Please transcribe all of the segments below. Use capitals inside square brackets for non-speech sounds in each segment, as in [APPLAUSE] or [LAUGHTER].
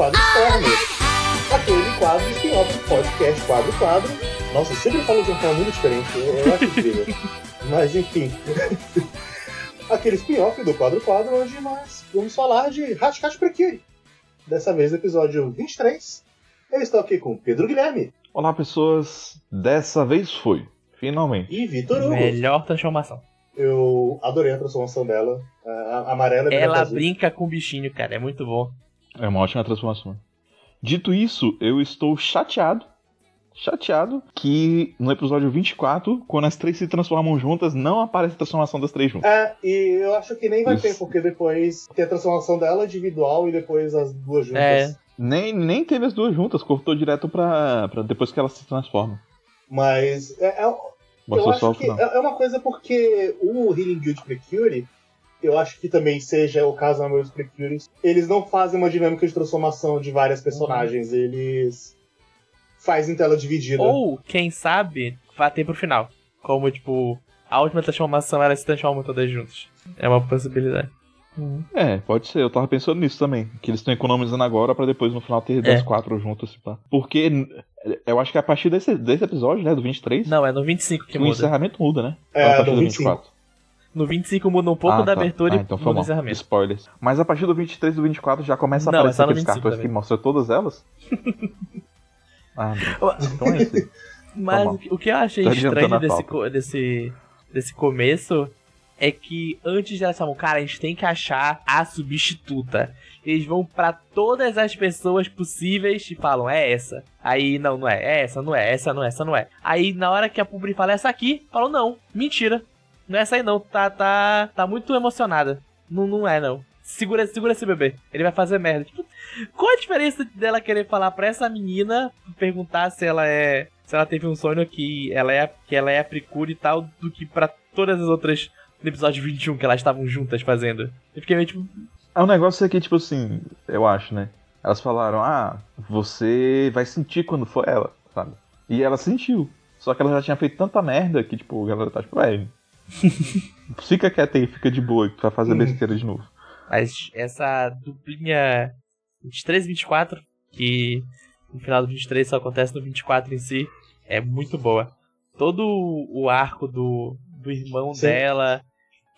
quadro externo. Aquele quadro spin-off do podcast quadro quadro. Nossa, eu sempre falo de uma forma muito diferente, eu, acho incrível. Mas enfim. Aquele spin-off do quadro quadro, onde nós vamos falar de Hashcash Prekiri. Dessa vez, episódio 23. Eu estou aqui com Pedro Guilherme. Olá, pessoas. Dessa vez foi. Finalmente. E Vitor Hugo. Melhor transformação. Eu adorei a transformação dela. A, a amarela é Ela azul. brinca com o bichinho, cara. É muito bom. É uma ótima transformação. Dito isso, eu estou chateado. Chateado que no episódio 24, quando as três se transformam juntas, não aparece a transformação das três juntas. É, e eu acho que nem vai Isso. ter, porque depois tem a transformação dela individual e depois as duas juntas. É. Nem, nem teve as duas juntas, cortou direto pra, pra depois que elas se transformam. Mas é, é- eu acho que é é uma coisa porque o Healing Guild Precure, eu acho que também seja o caso na maioria dos Precures, eles não fazem uma dinâmica de transformação de várias personagens, eles fazem tela dividida. Ou, quem sabe, vai ter pro final. Como, tipo, a última transformação elas se transformam todas juntas. É uma possibilidade. É, pode ser. Eu tava pensando nisso também. Que eles estão economizando agora pra depois no final ter das É. quatro juntas. Pá. Porque eu acho que a partir desse, desse episódio, né, do 23, Não, é no 25 que que o muda. encerramento muda, né? É, a partir do do 25. 24. No 25 muda um pouco Ah, da tá. abertura ah, e então foi muda o mal. encerramento. Spoilers. Mas a partir do 23 e do 24 já começa a Não, aparecer aqueles 25 cartões que mostram todas elas. [LAUGHS] ah, não. então é isso. [LAUGHS] Mas Tá bom. o que- eu achei Tá adiantando estranho desse, desse, desse começo é que antes elas falam, cara, a gente tem que achar a substituta. Eles vão pra todas as pessoas possíveis e falam, é essa. Aí, não, não é, é essa, não é, essa não é, essa não é. Aí, na hora que a Publi fala essa aqui, falam, não, mentira. Não é essa aí não, tá, tá, tá muito emocionada. Não, não é não. Segura, segura esse bebê, ele vai fazer merda. Tipo, qual a diferença dela querer falar pra essa menina, perguntar se ela é. Se ela teve um sonho que ela é, que ela é a Precure e tal, do que pra todas as outras no episódio 21 que elas estavam juntas fazendo. Eu fiquei meio tipo. É um negócio aqui, tipo assim, eu acho, né? Elas falaram, ah, você vai sentir quando for ela, sabe? E ela sentiu. Só que ela já tinha feito tanta merda que, tipo, a galera tá tipo, é. Fica quieta aí, fica de boa, que tu vai fazer Uhum. besteira de novo. Mas essa duplinha 23 e 24, que no final do 23 só acontece no 24 em si, é muito boa. Todo o arco do, do irmão Sim. dela,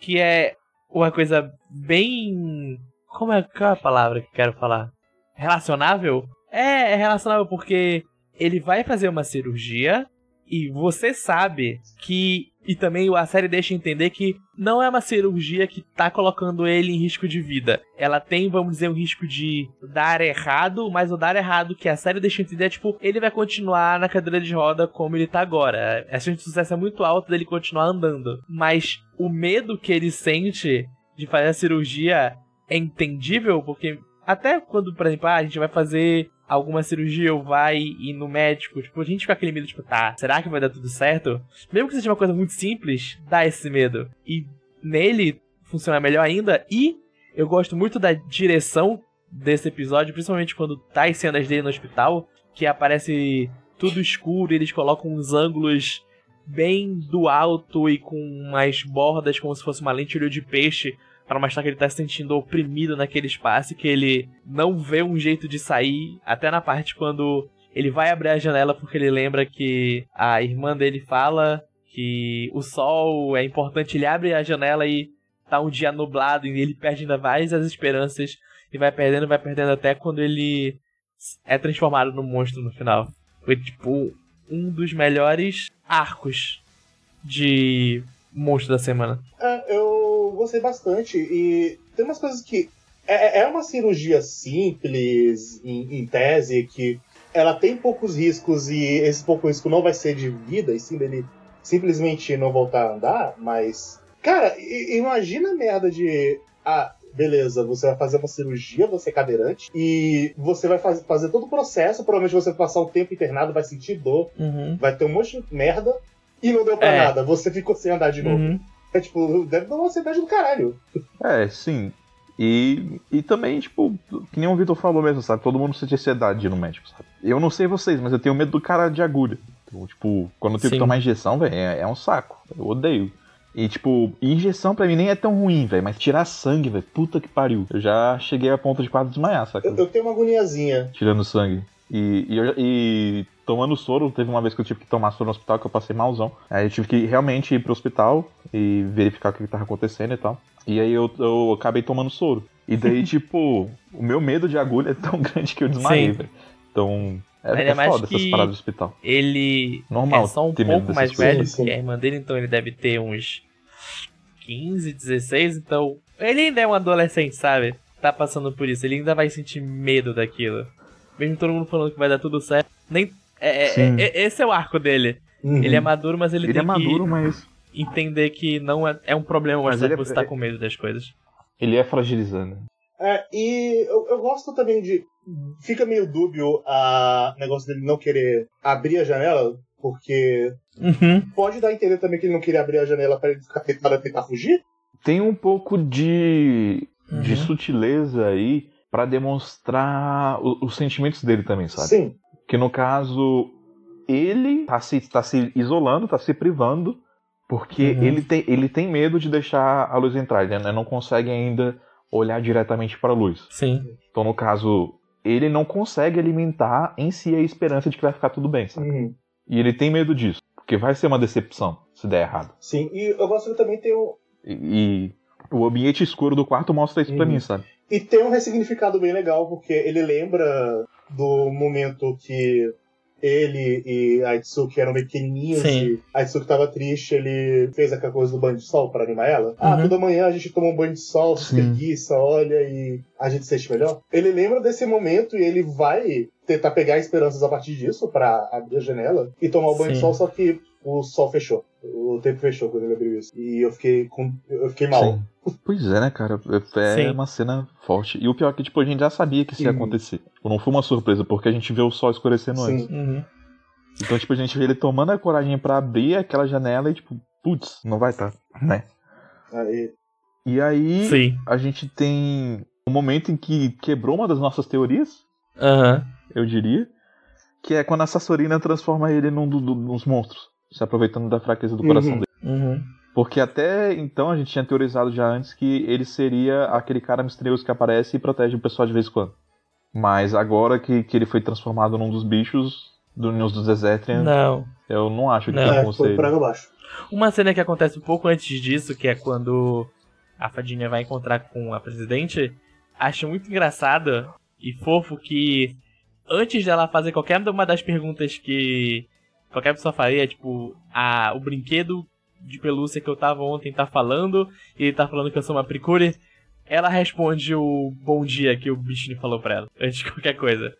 que é uma coisa bem. Como é, qual é a palavra que eu quero falar? Relacionável? É, é relacionável porque ele vai fazer uma cirurgia e você sabe que. E também a série deixa entender que não é uma cirurgia que tá colocando ele em risco de vida. Ela tem, vamos dizer, um risco de dar errado, mas o dar errado que a série deixa entender é tipo, ele vai continuar na cadeira de roda como ele tá agora. A chance de sucesso é muito alta dele continuar andando. Mas o medo que ele sente de fazer a cirurgia é entendível, porque até quando, por exemplo, ah, a gente vai fazer alguma cirurgia ou vai ir no médico, tipo, a gente fica aquele medo, tipo, tá, será que vai dar tudo certo? Mesmo que seja uma coisa muito simples, dá esse medo. E nele funciona melhor ainda. E eu gosto muito da direção desse episódio, principalmente quando tá as cenas dele no hospital, que aparece tudo escuro e eles colocam uns ângulos bem do alto e com umas bordas como se fosse uma lente de peixe para mostrar que ele tá se sentindo oprimido naquele espaço que ele não vê um jeito de sair, até na parte quando ele vai abrir a janela porque ele lembra que a irmã dele fala que o sol é importante, ele abre a janela e tá um dia nublado e ele perde ainda mais as esperanças e vai perdendo, vai perdendo até quando ele é transformado no monstro no final. Foi tipo um dos melhores arcos de monstro da semana. É, gostei bastante e tem umas coisas que. É, é uma cirurgia simples, em, em tese, que ela tem poucos riscos e esse pouco risco não vai ser de vida, e sim dele simplesmente não voltar a andar, mas. Cara, imagina a merda de. Ah, beleza, você vai fazer uma cirurgia, você é cadeirante, e você vai faz, fazer todo o processo, provavelmente você vai passar um tempo internado, vai sentir dor, Uhum. vai ter um monte de merda, e não deu pra É. nada, você ficou sem andar de novo. Uhum. É tipo, deve dar uma ansiedade do caralho. É, sim. E, e também, tipo, que nem o Vitor falou mesmo, sabe? Todo mundo sente ansiedade de ir no médico, sabe? Eu não sei vocês, mas eu tenho medo do cara de agulha. Então, tipo, quando eu tenho Sim. que tomar injeção, velho, é, é um saco. Eu odeio. E, tipo, injeção pra mim nem é tão ruim, velho. Mas tirar sangue, velho, puta que pariu. Eu já cheguei a ponto de quase desmaiar, saca? Eu, eu tenho uma agoniazinha. Tirando sangue. E, e, e tomando soro, teve uma vez que eu tive que tomar soro no hospital que eu passei malzão. Aí eu tive que realmente ir pro hospital e verificar o que, que tava acontecendo e tal. E aí eu, eu acabei tomando soro. E daí, [LAUGHS] tipo, o meu medo de agulha é tão [LAUGHS] grande que eu desmaiei, velho. Então, é, Ainda é mais foda essas paradas do hospital. Ele Normal é só um pouco mais velho que a irmã dele, então ele deve ter uns 15, 16, então ele ainda é um adolescente, sabe? Tá passando por isso, ele ainda vai sentir medo daquilo. Mesmo todo mundo falando que vai dar tudo certo, nem é, é- Sim. é- esse é o arco dele. Uhum. Ele é maduro, mas ele, Ele, tem é maduro, mas que entender que não é, é um problema Mas ele que é- você tá com medo das coisas. ele é fragilizando. É, e eu, eu gosto também de. Fica meio dúbio a negócio dele não querer abrir a janela, porque Uhum. pode dar a entender também que ele não queria abrir a janela pra ele ficar tentado a tentar fugir. Tem um pouco de, de Uhum. sutileza aí pra demonstrar o- os sentimentos dele também, sabe? Sim. Que no caso, ele tá se, tá se isolando, tá se privando, porque Uhum. ele, tem, ele tem medo de deixar a luz entrar, ele né? não consegue ainda olhar diretamente para a luz. Sim. Então, no caso, ele não consegue alimentar em si a esperança de que vai ficar tudo bem, sabe? Uhum. E ele tem medo disso, porque vai ser uma decepção se der errado. Sim. E eu gosto que também tem um. E, e o ambiente escuro do quarto mostra isso pra Uhum. mim, sabe? E tem um ressignificado bem legal, porque ele lembra do momento que ele e a Itsuki eram pequenininhos Sim. e a Itsuki tava triste, ele fez aquela coisa do banho de sol pra animar ela. Ah, Uhum. toda manhã a gente toma um banho de sol, se preguiça, olha e a gente se sente melhor. Ele lembra desse momento e ele vai tentar pegar esperanças a partir disso pra abrir a janela e tomar o banho de Sim. sol, só que o sol fechou. O tempo fechou quando ele abriu isso. E eu fiquei com. Eu fiquei mal. Sim. Pois é, né, cara? É Sim. uma cena forte. E o pior é que, tipo, a gente já sabia que isso ia Uhum. acontecer. Tipo, não foi uma surpresa, porque a gente vê o sol escurecendo antes. Uhum. Então, tipo, a gente vê ele tomando a coragem pra abrir aquela janela e, tipo, putz, não vai estar, né? Aí, E aí, Sim. a gente tem um momento em que quebrou uma das nossas teorias, Aham. eu diria, que é quando a Sassorina transforma ele num do- do- dos monstros, se aproveitando da fraqueza do coração Uhum. dele. Uhum. Porque até então a gente tinha teorizado já antes que ele seria aquele cara misterioso que aparece e protege o pessoal de vez em quando. Mas agora que, que ele foi transformado num dos bichos, do News dos Desertrian, Não. eu não acho que Não. tem é, como foi ser por ele. água abaixo. Uma cena que acontece um pouco antes disso, que é quando a fadinha vai encontrar com a presidente, acho muito engraçado e fofo que antes dela fazer qualquer uma das perguntas que qualquer pessoa faria, tipo, a, o brinquedo de pelúcia que eu tava ontem tá falando, e ele tá falando que eu sou uma precure, ela responde o bom dia que o bichinho falou pra ela, antes de qualquer coisa.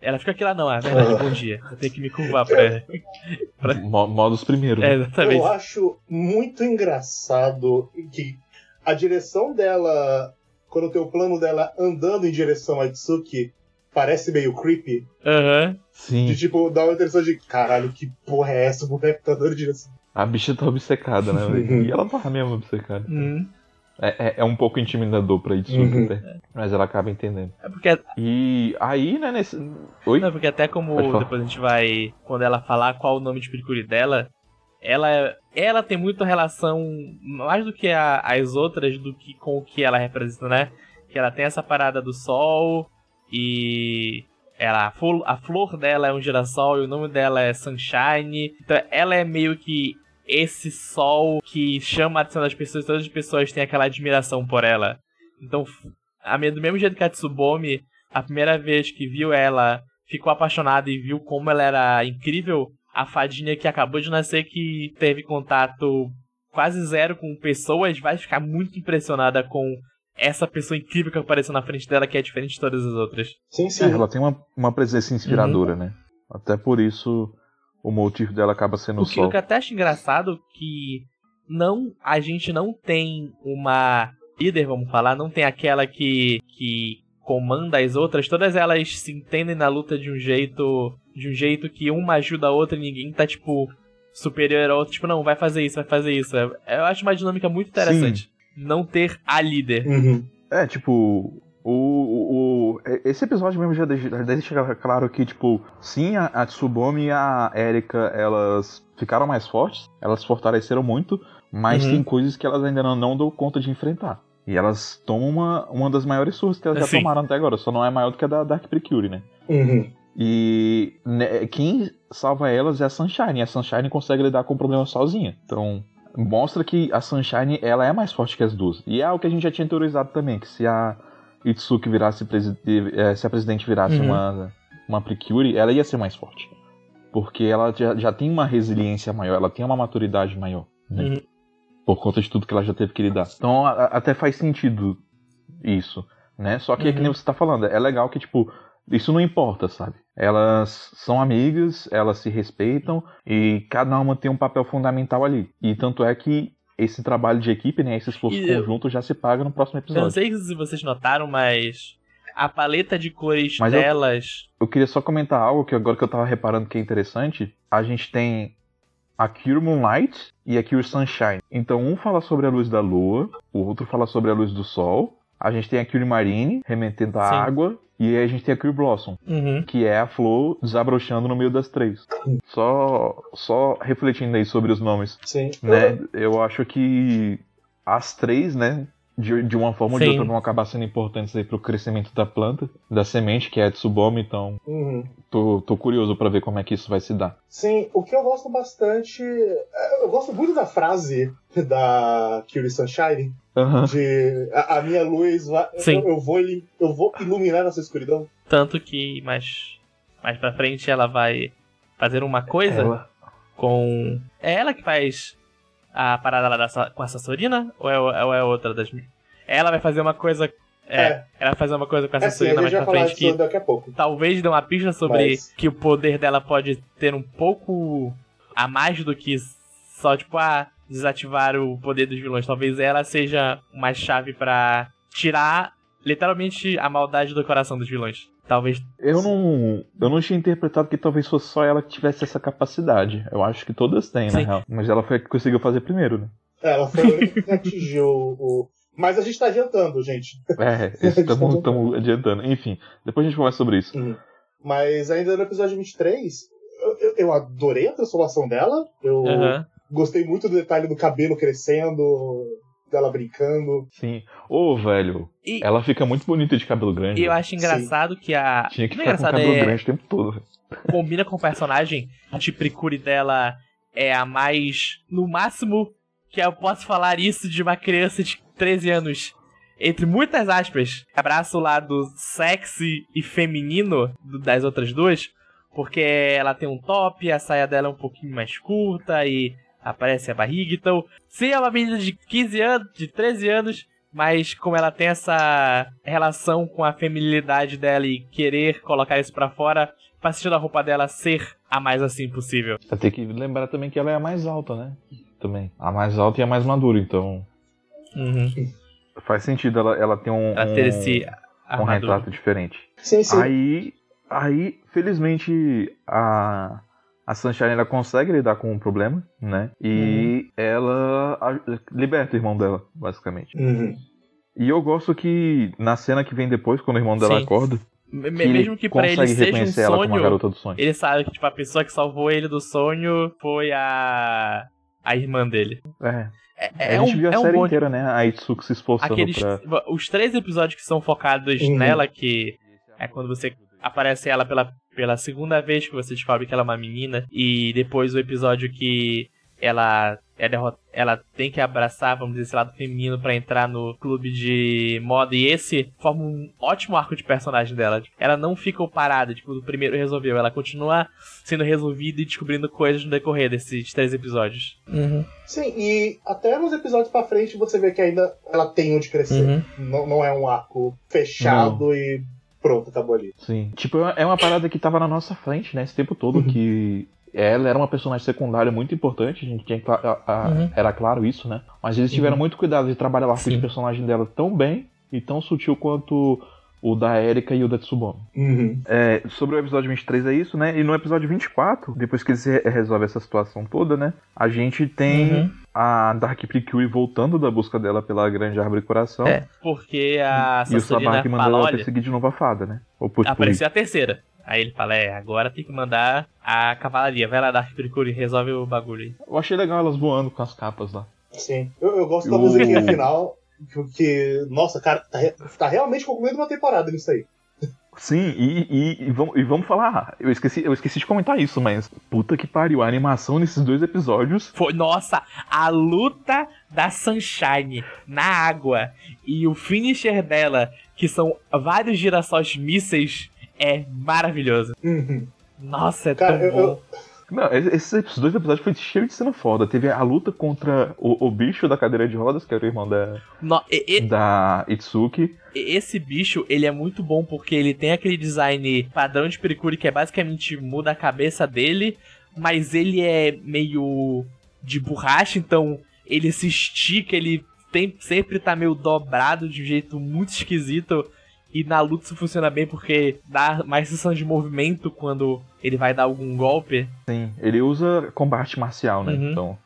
Ela fica aqui lá, não, é verdade, bom dia. Eu tenho que me curvar pra ela. [LAUGHS] Mo- Modos primeiro. É, né? exatamente. Eu acho muito engraçado que a direção dela, quando tem o plano dela andando em direção a Itsuki, parece meio creepy. Aham. Sim, De tipo, dá uma impressão de caralho, que porra é essa? O boneco tá dando direção. a bicha tá obcecada, né? velho? e ela tá mesmo obcecada. Uhum. É, é, é um pouco intimidador pra Itsuki Uhum. até, mas ela acaba entendendo. É porque, E aí, né, nesse... Oi? não, porque até como depois a gente vai. Quando ela falar qual o nome de Piricuri dela, ela, ela tem muita relação, mais do que a- as outras, do que com o que ela representa, né? Que ela tem essa parada do sol e. Ela, a, flor, dela é um girassol e o nome dela é Sunshine. Então ela é meio que esse sol que chama a atenção das pessoas, todas as pessoas têm aquela admiração por ela. Então, a, do mesmo jeito que a Tsubomi, a primeira vez que viu ela, ficou apaixonada e viu como ela era incrível, a fadinha que acabou de nascer, que teve contato quase zero com pessoas, vai ficar muito impressionada com essa pessoa incrível que apareceu na frente dela, que é diferente de todas as outras. Sim, sim. É, ela tem uma, uma presença inspiradora, Uhum. né? Até por isso o motivo dela acaba sendo o O que, sol. o que eu até acho engraçado que não a gente não tem uma líder, vamos falar, não tem aquela que, que comanda as outras, todas elas se entendem na luta de um jeito de um jeito que uma ajuda a outra e ninguém tá tipo superior a outra, tipo, não, vai fazer isso, vai fazer isso. Eu acho uma dinâmica muito interessante. Não ter a líder. Uhum. É, tipo, o, o, o- esse episódio mesmo já deixa, já deixa claro que, tipo, sim, a, a Tsubomi e a Erika, elas ficaram mais fortes, elas fortaleceram muito, mas Uhum. tem coisas que elas ainda não, não dão conta de enfrentar. E elas tomam uma, uma das maiores surras que elas já tomaram até agora, só não é maior do que a da Dark Precure, né? Uhum. E né, quem salva elas é a Sunshine, e a Sunshine consegue lidar com o problema sozinha. Então, mostra que a Sunshine ela é mais forte que as duas. E é algo que a gente já tinha teorizado também, que se a Itsuki virasse eh, se a presidente virasse Uhum. uma, uma Precure, ela ia ser mais forte. Porque ela já, já tem uma resiliência maior, ela tem uma maturidade maior. Né? Uhum. Por conta de tudo que ela já teve que lidar. Então a- a- até faz sentido isso, né? Só que é que Uhum. nem você tá falando, é legal que, tipo, isso não importa, sabe? Elas são amigas, elas se respeitam e cada uma tem um papel fundamental ali. E tanto é que esse trabalho de equipe, né, esse esforço E eu- conjunto já se paga no próximo Eu não episódio. sei se vocês notaram, mas a paleta de cores Mas eu- delas. Eu queria só comentar algo que agora que eu tava reparando que é interessante. A gente tem a Cure Moonlight e a Cure Sunshine. Então um fala sobre a luz da lua, o outro fala sobre a luz do sol. A gente tem a Cure Marine, remetendo a Sim. água. E aí a gente tem a Cure Blossom, Uhum. que é a flor desabrochando no meio das três. Só, só refletindo aí sobre os nomes, Sim. né? Eu acho que as três, né? De, de uma forma ou de outra vão acabar sendo importantes aí pro crescimento da planta, da semente, que é a Tsubomi, então Uhum. Tô, tô curioso pra ver como é que isso vai se dar. Sim, o que eu gosto bastante. é, Eu gosto muito da frase da Curie Sunshine. Aham. De a, a minha luz vai. Eu, eu vou, eu vou iluminar essa escuridão. Tanto que mais, mais pra frente ela vai fazer uma coisa Ela- com. É ela que faz a parada lá da, com a Sassorina? Ou é, ou é outra das. Ela vai fazer uma coisa. É, É. ela vai fazer uma coisa com a É sim, a Sassorina mais pra frente que daqui a pouco. talvez dê uma pista sobre Mas- que o poder dela pode ter um pouco a mais do que só, tipo, ah, desativar o poder dos vilões. Talvez ela seja uma chave pra tirar, literalmente, a maldade do coração dos vilões. Talvez. Eu não, eu não tinha interpretado que talvez fosse só ela que tivesse essa capacidade. Eu acho que todas têm, na Sim. real. Mas ela foi a que conseguiu fazer primeiro, né? Ela foi que atingiu o. Mas a gente tá adiantando, gente. É, [LAUGHS] estamos adiantando. Enfim, depois a gente conversa sobre isso. Uhum. Mas ainda no episódio 23, eu, eu, eu adorei a transformação dela. Eu gostei muito do detalhe do cabelo crescendo, dela brincando. Sim. Ô, velho, E, ela fica muito bonita de cabelo grande. e eu velho. acho engraçado que a. Tinha que não é ficar com cabelo é- grande o tempo todo. velho. combina com o personagem. A Tipicuri dela é a mais. No máximo que eu posso falar isso de uma criança de 13 anos. Entre muitas aspas, abraço o lado sexy e feminino das outras duas, porque ela tem um top, a saia dela é um pouquinho mais curta e aparece a barriga, então. Sim, é uma menina de 15 anos, de 13 anos, mas como ela tem essa relação com a feminilidade dela e querer colocar isso pra fora, faz sentido a roupa dela ser a mais assim possível. Vai ter que lembrar também que ela é a mais alta, né? Também. A mais alta e a mais madura, então. Uhum. Faz sentido ela, ela ter um, Ela ter um, esse um retrato diferente. Sim, sim. Aí, aí, felizmente, a, a Sunshine ela consegue lidar com o problema, né? E ela a- liberta o irmão dela, basicamente. Uhum. E eu gosto que na cena que vem depois, quando o irmão dela Sim. acorda, que Mesmo que pra ele consegue seja um reconhecer ela como a sonho, garota do sonho. ele sabe que tipo, a pessoa que salvou ele do sonho foi a. a irmã dele. É. É, é a gente um, viu a é um série bom inteira, né? A Itsuki se esforçando aqueles pra. os três episódios que são focados Uhum. nela que é quando você aparece ela pela, pela segunda vez que você descobre que ela é uma menina e depois o episódio que ela é derrot... ela tem que abraçar, vamos dizer, esse lado feminino pra entrar no clube de moda e esse forma um ótimo arco de personagem dela. Ela não fica parada, tipo, do primeiro resolveu, ela continua sendo resolvida e descobrindo coisas no decorrer desses três episódios. Uhum. Sim, e até nos episódios pra frente você vê que ainda ela tem onde crescer. Uhum. Não, não é um arco fechado e pronto, acabou ali. Sim. Tipo, é uma parada que tava na nossa frente, né? Esse tempo todo, Uhum. que ela era uma personagem secundária muito importante, a gente tinha, a- a- Uhum. era claro isso, né? Mas eles tiveram Uhum. muito cuidado de trabalhar o arco Sim. de personagem dela tão bem e tão sutil quanto o da Erika e o da Tsubomi. Uhum. É, sobre o episódio 23 é isso, né? E no episódio 24, depois que eles re- resolvem essa situação toda, né? A gente tem Uhum. a Dark Precure voltando da busca dela pela Grande Árvore Coração. É, porque a E o Sassorina Sabaki manda fala, ela perseguir de novo a fada, né? Ou por, por apareceu a terceira. Aí ele fala, é, agora tem que mandar a cavalaria. Vai lá, Dark Precure, resolve o bagulho aí. Eu achei legal elas voando com as capas lá. Sim. Eu, eu gosto da O- musiquinha [LAUGHS] final, porque, nossa, cara, tá, tá realmente concluindo uma temporada nisso aí. Sim, e, e, e vamos, e vamos falar. Eu esqueci, eu esqueci de comentar isso, mas puta que pariu, a animação nesses dois episódios. Foi, nossa, a luta da Sunshine na água e o finisher dela, que são vários girassóis mísseis, é maravilhoso. Uhum. Nossa, é Cara, tão eu- bom. eu- Não, esses dois episódios foi cheio de cena foda. Teve a luta contra o, o bicho da cadeira de rodas, que era o irmão da, No- e- da Itsuki. esse bicho, ele é muito bom porque ele tem aquele design padrão de Pericuri que é basicamente muda a cabeça dele, mas ele é meio de borracha, então ele se estica, ele tem, sempre tá meio dobrado de um jeito muito esquisito. E na luta isso funciona bem porque dá mais sensação de movimento quando ele vai dar algum golpe. Sim, ele usa combate marcial, né? Uhum. Então.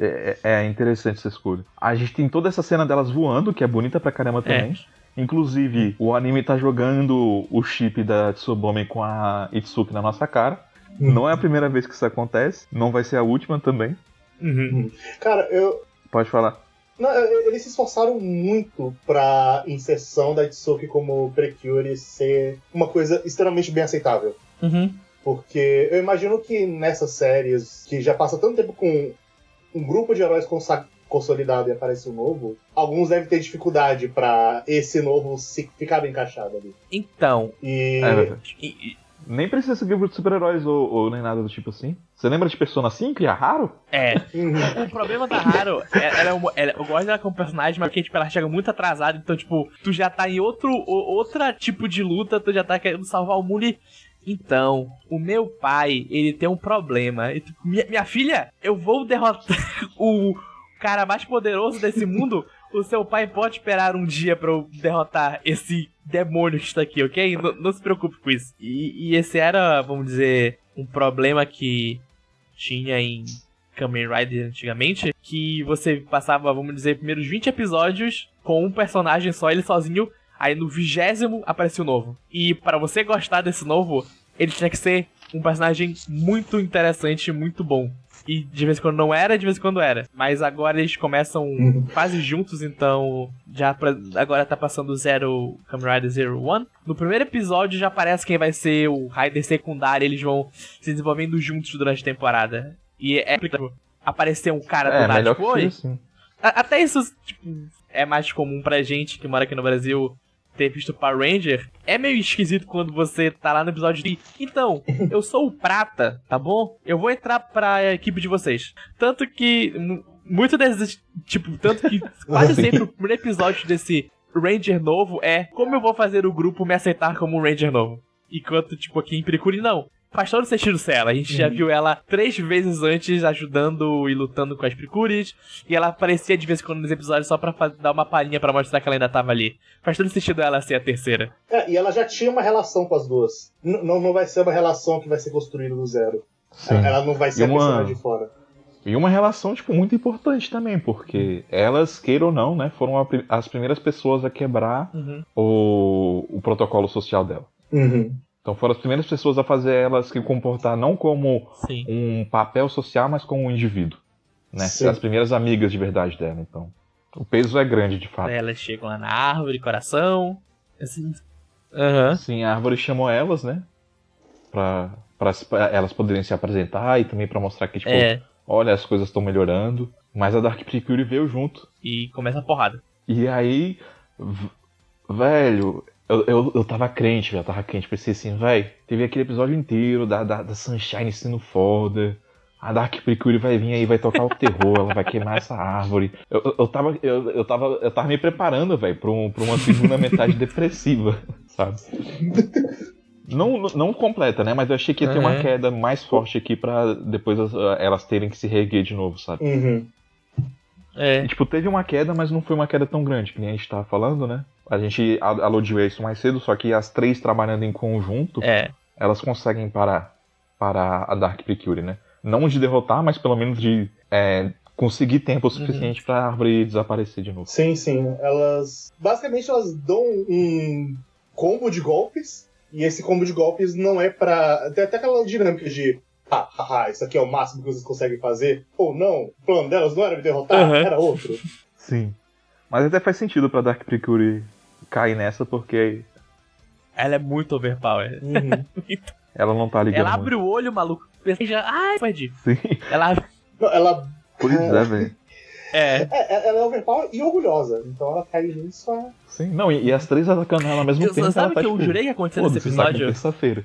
É, é interessante essa escolha. A gente tem toda essa cena delas voando, que é bonita pra caramba também. Inclusive, o anime tá jogando o chip da Tsubomi com a Itsuki na nossa cara. Não é a primeira vez que isso acontece, não vai ser a última também. Uhum. Cara, eu. Pode falar. Não, eu- eles se esforçaram muito pra inserção da Itsuki como Precure ser uma coisa extremamente bem aceitável. Uhum. Porque eu imagino que nessas séries, que já passa tanto tempo com um grupo de heróis consolidado e aparece um novo, alguns devem ter dificuldade pra esse novo se ficar bem encaixado ali. Então, E. É verdade. e- e- Nem precisa ser livro de super-heróis ou, ou nem nada do tipo assim. Você lembra de Persona 5 e a Haru? é. [LAUGHS] O problema da Haru, é- ela é uma, ela- eu gosto dela como personagem, mas porque tipo, ela chega muito atrasada, então, tipo, tu já tá em outro outra tipo de luta, tu já tá querendo salvar o mundo e... Então, o meu pai, ele tem um problema. E, tipo, minha, minha filha, eu vou derrotar [LAUGHS] o cara mais poderoso desse mundo. O seu pai pode esperar um dia pra eu derrotar esse demônio que está aqui, ok? Não, não se preocupe com isso. E, e esse era, vamos dizer, um problema que tinha em Kamen Rider antigamente, que você passava, vamos dizer, primeiros 20 episódios com um personagem só, ele sozinho, aí no vigésimo aparecia o novo. E para você gostar desse novo, ele tinha que ser um personagem muito interessante, muito bom. E de vez em quando não era, de vez em quando era. Mas agora eles começam Uhum. [LAUGHS] quase juntos, então já pra- agora tá passando Zero Kamen Rider Zero One. No primeiro episódio já aparece quem vai ser o Rider secundário, eles vão se desenvolvendo juntos durante a temporada. E é tipo, aparecer um cara do É, nada, melhor tipo, Até isso, tipo, é mais comum pra gente que mora aqui no Brasil ter visto Power Ranger. É meio esquisito quando você tá lá no episódio de. Então, eu sou o Prata, tá bom? Eu vou entrar pra equipe de vocês. Tanto que. mu- Muito desses. Tipo, tanto que [LAUGHS] quase sempre o primeiro episódio desse Ranger novo é como eu vou fazer o grupo me aceitar como um Ranger novo. Enquanto, tipo, aqui em Piricuri, não. Faz todo sentido ser ela. A gente já Uhum. viu ela três vezes antes ajudando e lutando com as Pricuris. E ela aparecia de vez em quando nos episódios só pra dar uma palhinha pra mostrar que ela ainda tava ali. Faz todo sentido ela ser a terceira. É, e ela já tinha uma relação com as duas. N- não, não vai ser uma relação que vai ser construída do zero. Sim. Ela não vai ser E a uma- de fora. E uma relação, tipo, muito importante também, porque elas, queiram ou não, né, foram as primeiras pessoas a quebrar Uhum. o, o protocolo social dela. Uhum. Então foram as primeiras pessoas a fazer elas se comportar não como Sim. um papel social, mas como um indivíduo. Né? Sim. As primeiras amigas de verdade dela. Então, o peso é grande, de fato. Elas chegam lá na árvore, coração. Assim. Aham. Sim, a árvore chamou elas, né? Pra, pra, pra elas poderem se apresentar e também pra mostrar que, tipo, É. olha, as coisas estão melhorando. Mas a Dark Precure veio junto. E começa a porrada. E aí, velho, eu, eu, eu tava crente, velho, eu tava crente. Pensei assim, velho, teve aquele episódio inteiro da, da, da Sunshine sendo foda. A Dark Precure vai vir aí, vai tocar o terror, ela vai queimar essa árvore. Eu, eu, eu tava, eu, eu, tava, eu tava me preparando, velho, pra, um, pra uma segunda metade [LAUGHS] depressiva, sabe? Não, não completa, né? Mas eu achei que ia ter uma Uhum. queda mais forte aqui pra depois as- elas terem que se reerguer de novo, sabe? Uhum. É. E, tipo, teve uma queda, mas não foi uma queda tão grande, que nem a gente tava falando, né? A gente a- aludiu a isso mais cedo, só que as três trabalhando em conjunto, É. elas conseguem parar, parar a Dark Precure, né? Não de derrotar, mas pelo menos de é, conseguir tempo o suficiente pra árvore desaparecer de novo. Sim, sim. Elas. Basicamente, elas dão um combo de golpes. E esse combo de golpes não é pra. Tem até aquela dinâmica de. ah, ah, ah, isso aqui é o máximo que vocês conseguem fazer. Ou não, o plano delas não era me derrotar, Uhum. era outro. Sim. Mas até faz sentido pra Dark Precure cair nessa, porque Ela é muito overpower. Uhum. [LAUGHS] ela não tá ligando Ela abre o olho, maluco. pensa Já, ai, perdi. muito. Sim. Ela. Não, ela, Pois é, velho. É. é, ela é overpower e orgulhosa. Então ela cai nisso. é- Sim. Não, e, e as três atacando ela ao mesmo Eu- tempo. sabe ela tá, que eu tipo, jurei que ia acontecer nesse "Foda-se, saca, episódio? terça-feira.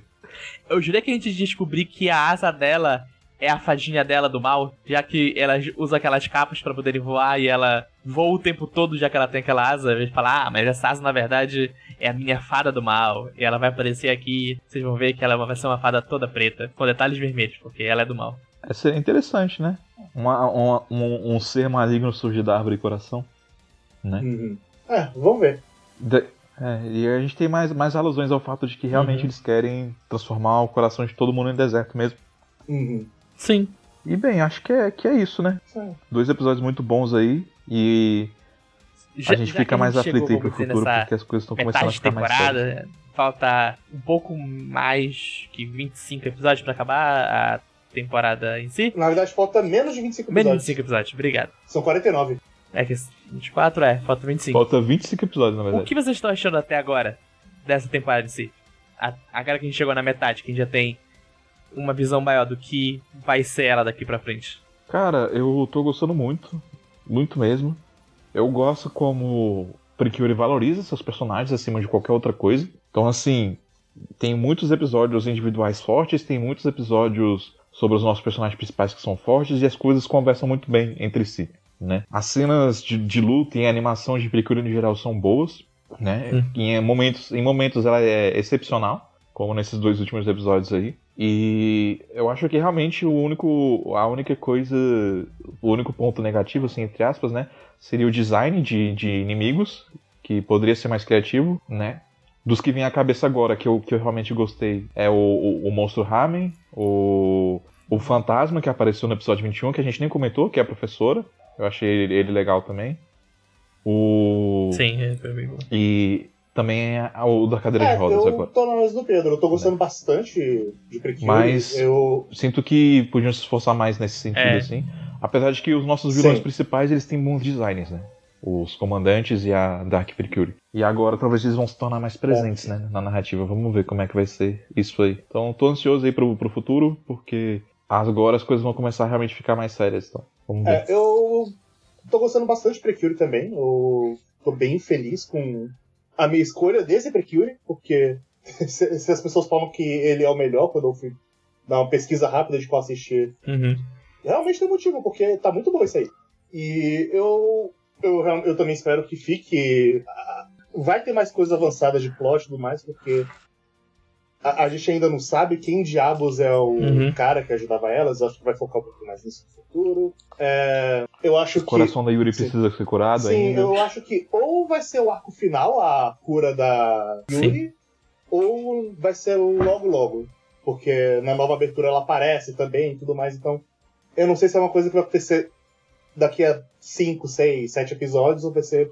Eu jurei que a gente descobrir que a asa dela é a fadinha dela do mal, já que ela usa aquelas capas pra poderem voar e ela voa o tempo todo já que ela tem aquela asa. Ao invés de falar, ah, mas essa asa na verdade é a minha fada do mal. E ela vai aparecer aqui, vocês vão ver que ela vai ser uma fada toda preta, com detalhes vermelhos, porque ela é do mal. É interessante, né? Uma, uma- um, um ser maligno surge da árvore coração. Né? Uhum. É, vamos ver. De- é, e a gente tem mais, mais alusões ao fato de que realmente Uhum. eles querem transformar o coração de todo mundo em deserto mesmo. Uhum. Sim. E bem, acho que é, que é isso, né? Aí. Dois episódios muito bons aí. E a gente fica mais aflito aí pro futuro, porque as coisas estão começando a ficar mais sérias. temporada, falta um pouco mais que 25 episódios pra acabar a temporada em si. Na verdade, falta menos de 25 Menos de episódios. 25 episódios, obrigado. São 49. É que 24 é, falta 25. Falta 25 episódios, na O verdade. que vocês estão achando até agora dessa temporada em si? A- Agora que a gente chegou na metade, que a gente já tem uma visão maior do que vai ser ela daqui pra frente. Cara, eu tô gostando muito. Muito mesmo. Eu gosto como Precure valoriza seus personagens acima de qualquer outra coisa. Então, assim, tem muitos episódios individuais fortes, tem muitos episódios sobre os nossos personagens principais que são fortes e as coisas conversam muito bem entre si, né? As cenas de, de luta e a animação de Precure no geral são boas, né? Hum. Em momentos, em momentos ela é excepcional, como nesses dois últimos episódios aí. E eu acho que realmente o único, a única coisa, o único ponto negativo, assim, entre aspas, né, seria o design de, de inimigos, que poderia ser mais criativo, né. Dos que vem à cabeça agora, que eu, que eu realmente gostei, é o, o, o Monstro Ramen, o, o Fantasma, que apareceu no episódio 21, que a gente nem comentou, que é a professora. Eu achei ele, ele legal também. O... Sim, é, bem bom. E também é o da cadeira É, de rodas eu agora. tô na mesma do Pedro. Eu tô gostando bastante de Precure. Mas- Eu... sinto que podiam se esforçar mais nesse sentido, É. assim. Apesar de que os nossos vilões Sim. principais, eles têm bons designs, né? Os comandantes e a Dark Precure. E agora talvez eles vão se tornar mais presentes, né? Na narrativa. Vamos ver como é que vai ser isso aí. Então, tô ansioso aí pro, pro futuro, porque agora as coisas vão começar a realmente ficar mais sérias. Então, vamos ver. É, eu tô gostando bastante de Precure também. Eu tô bem feliz com a minha escolha desse Precure, porque [LAUGHS] se, se as pessoas falam que ele é o melhor quando eu fui dar uma pesquisa rápida de qual assistir, Uhum. realmente tem motivo, porque tá muito bom isso aí. E eu, eu, eu também espero que fique. ah, Vai ter mais coisas avançadas de plot e tudo mais, porque a, a gente ainda não sabe quem diabos é o Uhum. cara que ajudava elas. Eu acho que vai focar um pouco mais nisso no futuro. É, eu acho o que. coração da Yuri sim. precisa ser curado Sim, ainda. eu acho que ou vai ser o arco final, a cura da Yuri, ou vai ser logo logo. Porque na nova abertura ela aparece também e tudo mais, então. Eu não sei se é uma coisa que vai acontecer daqui a 5, 6, 7 episódios ou vai ser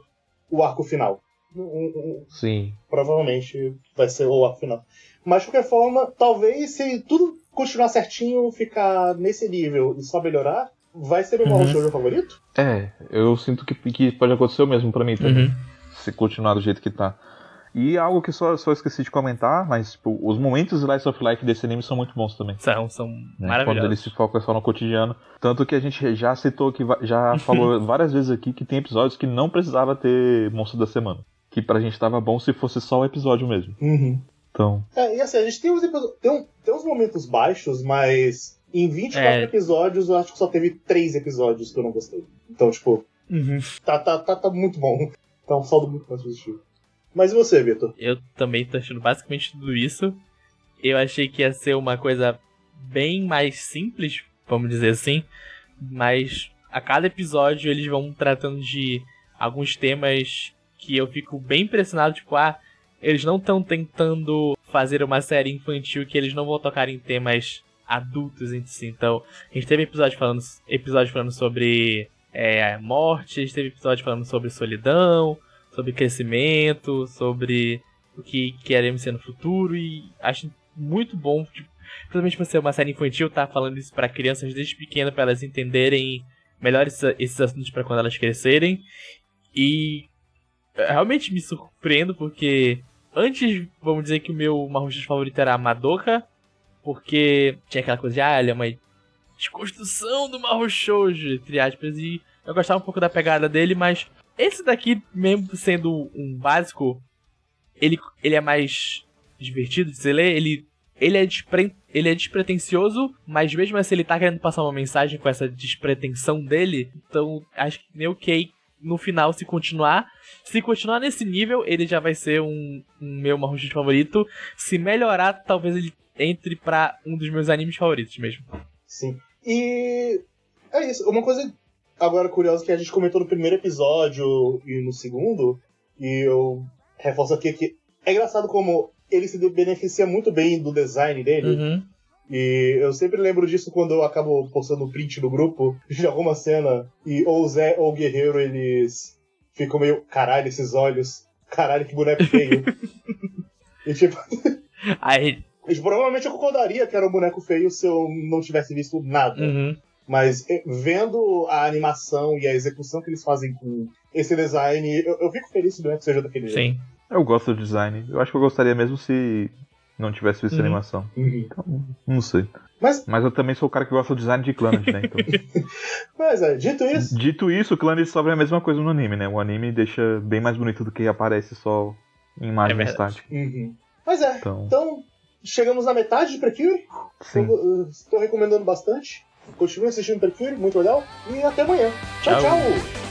o arco final. Um- um- Sim. provavelmente vai ser o final. Mas de qualquer forma, talvez se tudo continuar certinho, ficar nesse nível e só melhorar, vai ser meu Uhum. jogo favorito? É, eu sinto que, que pode acontecer o mesmo pra mim também. Uhum. se continuar do jeito que tá. E algo que só, só esqueci de comentar, mas tipo, os momentos Slice of Life desse anime são muito bons também. São, são Né? Quando maravilhosos. eles se focam só no cotidiano. Tanto que a gente já citou que já [LAUGHS] falou várias vezes aqui que tem episódios que não precisava ter monstro da semana. Que pra gente tava bom se fosse só o episódio mesmo. Uhum. Então, É, e assim, a gente tem uns, tem, um- tem uns momentos baixos, mas em 24 É. episódios, eu acho que só teve 3 episódios que eu não gostei. Então, tipo, Uhum. tá, tá, tá, tá muito bom. [LAUGHS] Tá um saldo muito mais positivo. Mas e você, Vitor? Eu também tô achando basicamente tudo isso. Eu achei que ia ser uma coisa bem mais simples, vamos dizer assim. Mas a cada episódio eles vão tratando de alguns temas que eu fico bem impressionado, tipo, ah, eles não estão tentando fazer uma série infantil que eles não vão tocar em temas adultos em si. Então, a gente teve episódio falando, episódio falando sobre é, morte, a gente teve episódio falando sobre solidão, sobre crescimento, sobre o que queremos ser no futuro e acho muito bom tipo, Principalmente por ser uma série infantil, tá falando isso pra crianças desde pequena, pra elas entenderem melhor esse- esses assuntos pra quando elas crescerem. E realmente me surpreendo porque antes, vamos dizer que o meu Marrochas favorito era a Madoka, porque tinha aquela coisa de, ah, ela é uma desconstrução do Marrochoujo, entre aspas, e eu gostava um pouco da pegada dele, mas esse daqui, mesmo sendo um básico, ele, ele é mais divertido de se ler, ele, ele, é despre, ele é despretensioso, mas mesmo assim ele tá querendo passar uma mensagem com essa despretensão dele, então acho que nem ok no final se continuar. Se continuar nesse nível, ele já vai ser um, um meu Marrochas favorito. Se melhorar, talvez ele entre pra um dos meus animes favoritos mesmo. Sim. E é isso. Uma coisa agora curiosa que a gente comentou no primeiro episódio e no segundo, e eu reforço aqui que é engraçado como ele se beneficia muito bem do design dele. Uhum. E eu sempre lembro disso quando eu acabo postando print no grupo [LAUGHS] de alguma cena e ou o Zé ou o Guerreiro eles ficam meio, caralho, esses olhos, caralho, que boneco feio. [LAUGHS] e tipo, [LAUGHS] Aí, e provavelmente eu concordaria que era um boneco feio se eu não tivesse visto nada. uhum. Mas eh, vendo a animação e a execução que eles fazem com esse design, eu, eu fico feliz se o boneco seja daquele jeito. Sim. Eu gosto do design. Eu acho que eu gostaria mesmo se não tivesse visto a Uhum. animação. Uhum. Então, não sei. Mas, Mas eu também sou o cara que gosta do design de Clannad, né? Então, [LAUGHS] mas é, dito isso, dito isso, o Clannad sofre a mesma coisa no anime, né? O anime deixa bem mais bonito do que aparece só em imagem É estática. uhum. mas é, Então, então chegamos na metade de Precure. sim. Estou recomendando bastante. Continue assistindo Precure, muito legal. E até amanhã. tchau. Tchau. tchau.